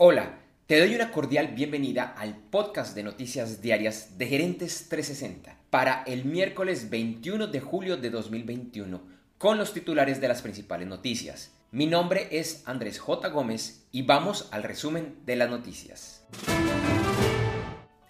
Hola, te doy una cordial bienvenida al podcast de noticias diarias de Gerentes 360 para el miércoles 21 de julio de 2021 con los titulares de las principales noticias. Mi nombre es Andrés J. Gómez y vamos al resumen de las noticias.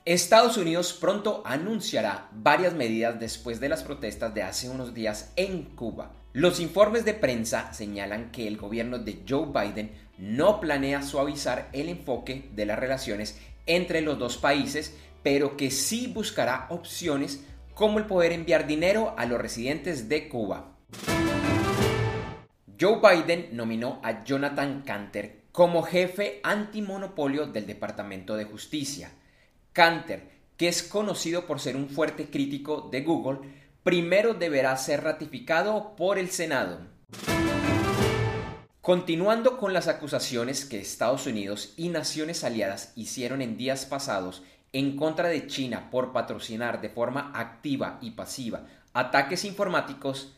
Estados Unidos pronto anunciará varias medidas después de las protestas de hace unos días en Cuba. Los informes de prensa señalan que el gobierno de Joe Biden no planea suavizar el enfoque de las relaciones entre los dos países, pero que sí buscará opciones como el poder enviar dinero a los residentes de Cuba. Joe Biden nominó a Jonathan Canter como jefe antimonopolio del Departamento de Justicia. Canter, que es conocido por ser un fuerte crítico de Google, primero deberá ser ratificado por el Senado. Continuando con las acusaciones que Estados Unidos y naciones aliadas hicieron en días pasados en contra de China por patrocinar de forma activa y pasiva ataques informáticos,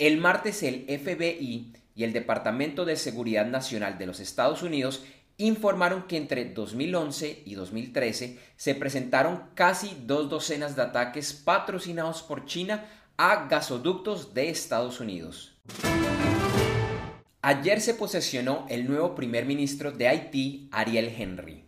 el martes el FBI y el Departamento de Seguridad Nacional de los Estados Unidos informaron que entre 2011 y 2013 se presentaron casi dos docenas de ataques patrocinados por China a gasoductos de Estados Unidos. Ayer se posesionó el nuevo primer ministro de Haití, Ariel Henry.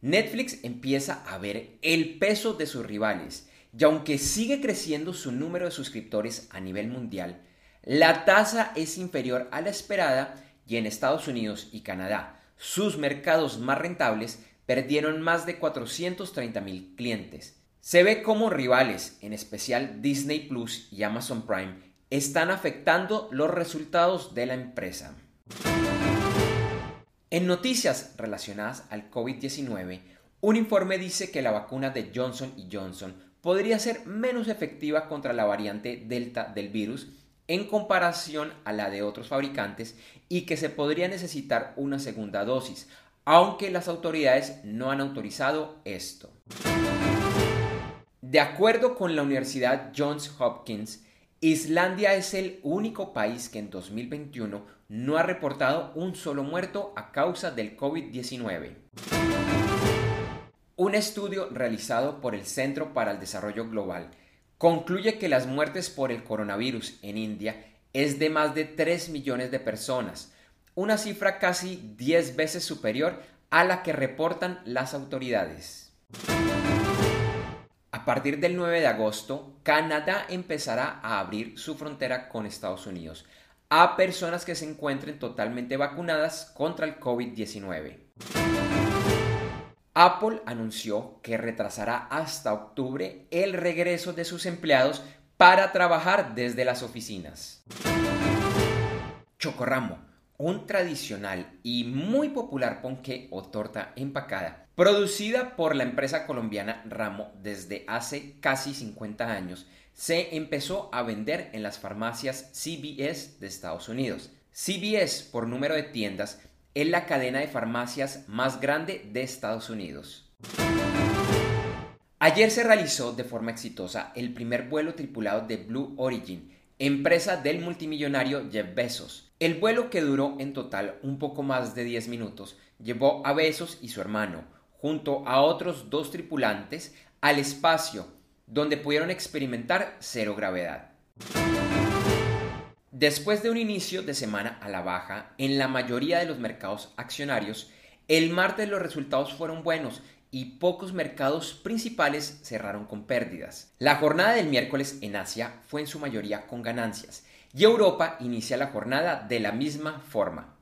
Netflix empieza a ver el peso de sus rivales y aunque sigue creciendo su número de suscriptores a nivel mundial, la tasa es inferior a la esperada y en Estados Unidos y Canadá, sus mercados más rentables, perdieron más de 430 mil clientes. Se ve como rivales, en especial Disney Plus y Amazon Prime, están afectando los resultados de la empresa. En noticias relacionadas al COVID-19, un informe dice que la vacuna de Johnson Johnson podría ser menos efectiva contra la variante Delta del virus en comparación a la de otros fabricantes y que se podría necesitar una segunda dosis, aunque las autoridades no han autorizado esto. De acuerdo con la Universidad Johns Hopkins, Islandia es el único país que en 2021 no ha reportado un solo muerto a causa del COVID-19. Un estudio realizado por el Centro para el Desarrollo Global concluye que las muertes por el coronavirus en India es de más de 3 millones de personas, una cifra casi 10 veces superior a la que reportan las autoridades. A partir del 9 de agosto, Canadá empezará a abrir su frontera con Estados Unidos a personas que se encuentren totalmente vacunadas contra el COVID-19. Apple anunció que retrasará hasta octubre el regreso de sus empleados para trabajar desde las oficinas. Chocorramo, un tradicional y muy popular ponqué o torta empacada Producida por la empresa colombiana Ramo desde hace casi 50 años, se empezó a vender en las farmacias CVS de Estados Unidos. CVS, por número de tiendas, es la cadena de farmacias más grande de Estados Unidos. Ayer se realizó de forma exitosa el primer vuelo tripulado de Blue Origin, empresa del multimillonario Jeff Bezos. El vuelo que duró en total un poco más de 10 minutos llevó a Bezos y su hermano, junto a otros dos tripulantes al espacio, donde pudieron experimentar cero gravedad. Después de un inicio de semana a la baja en la mayoría de los mercados accionarios, el martes los resultados fueron buenos y pocos mercados principales cerraron con pérdidas. La jornada del miércoles en Asia fue en su mayoría con ganancias y Europa inicia la jornada de la misma forma.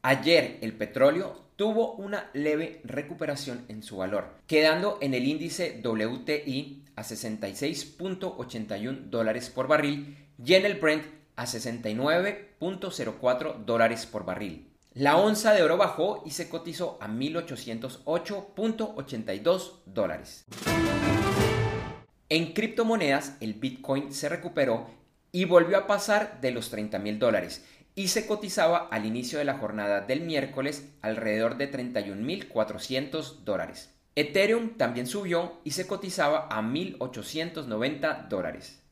Ayer el petróleo tuvo una leve recuperación en su valor, quedando en el índice WTI a 66.81 dólares por barril y en el Brent a 69.04 dólares por barril. La onza de oro bajó y se cotizó a 1.808.82 dólares. En criptomonedas, el Bitcoin se recuperó y volvió a pasar de los 30 mil dólares y se cotizaba al inicio de la jornada del miércoles alrededor de 31.400 dólares. Ethereum también subió y se cotizaba a 1.890 dólares.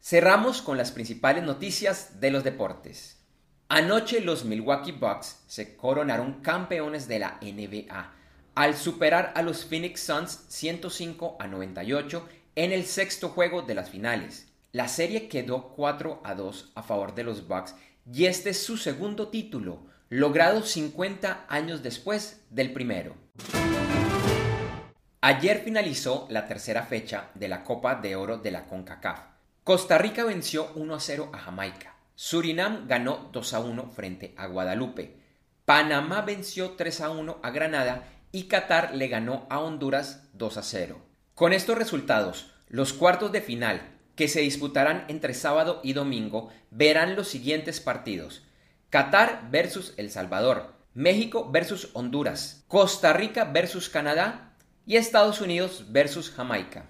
Cerramos con las principales noticias de los deportes. Anoche los Milwaukee Bucks se coronaron campeones de la NBA al superar a los Phoenix Suns 105 a 98 en el sexto juego de las finales. La serie quedó 4 a 2 a favor de los Bucks y este es su segundo título, logrado 50 años después del primero. Ayer finalizó la tercera fecha de la Copa de Oro de la CONCACAF. Costa Rica venció 1 a 0 a Jamaica. Surinam ganó 2 a 1 frente a Guadalupe. Panamá venció 3 a 1 a Granada y Qatar le ganó a Honduras 2 a 0. Con estos resultados, los cuartos de final, que se disputarán entre sábado y domingo, verán los siguientes partidos. Qatar versus El Salvador, México versus Honduras, Costa Rica versus Canadá y Estados Unidos versus Jamaica.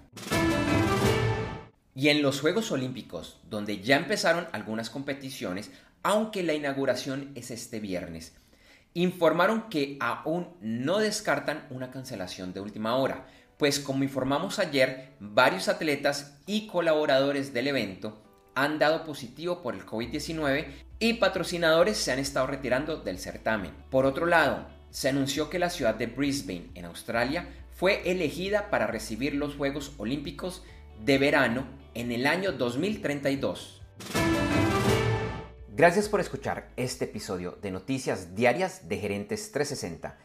Y en los Juegos Olímpicos, donde ya empezaron algunas competiciones, aunque la inauguración es este viernes, informaron que aún no descartan una cancelación de última hora, pues como informamos ayer, varios atletas y colaboradores del evento han dado positivo por el COVID-19 y patrocinadores se han estado retirando del certamen. Por otro lado, se anunció que la ciudad de Brisbane, en Australia, fue elegida para recibir los Juegos Olímpicos de verano en el año 2032. Gracias por escuchar este episodio de Noticias Diarias de Gerentes 360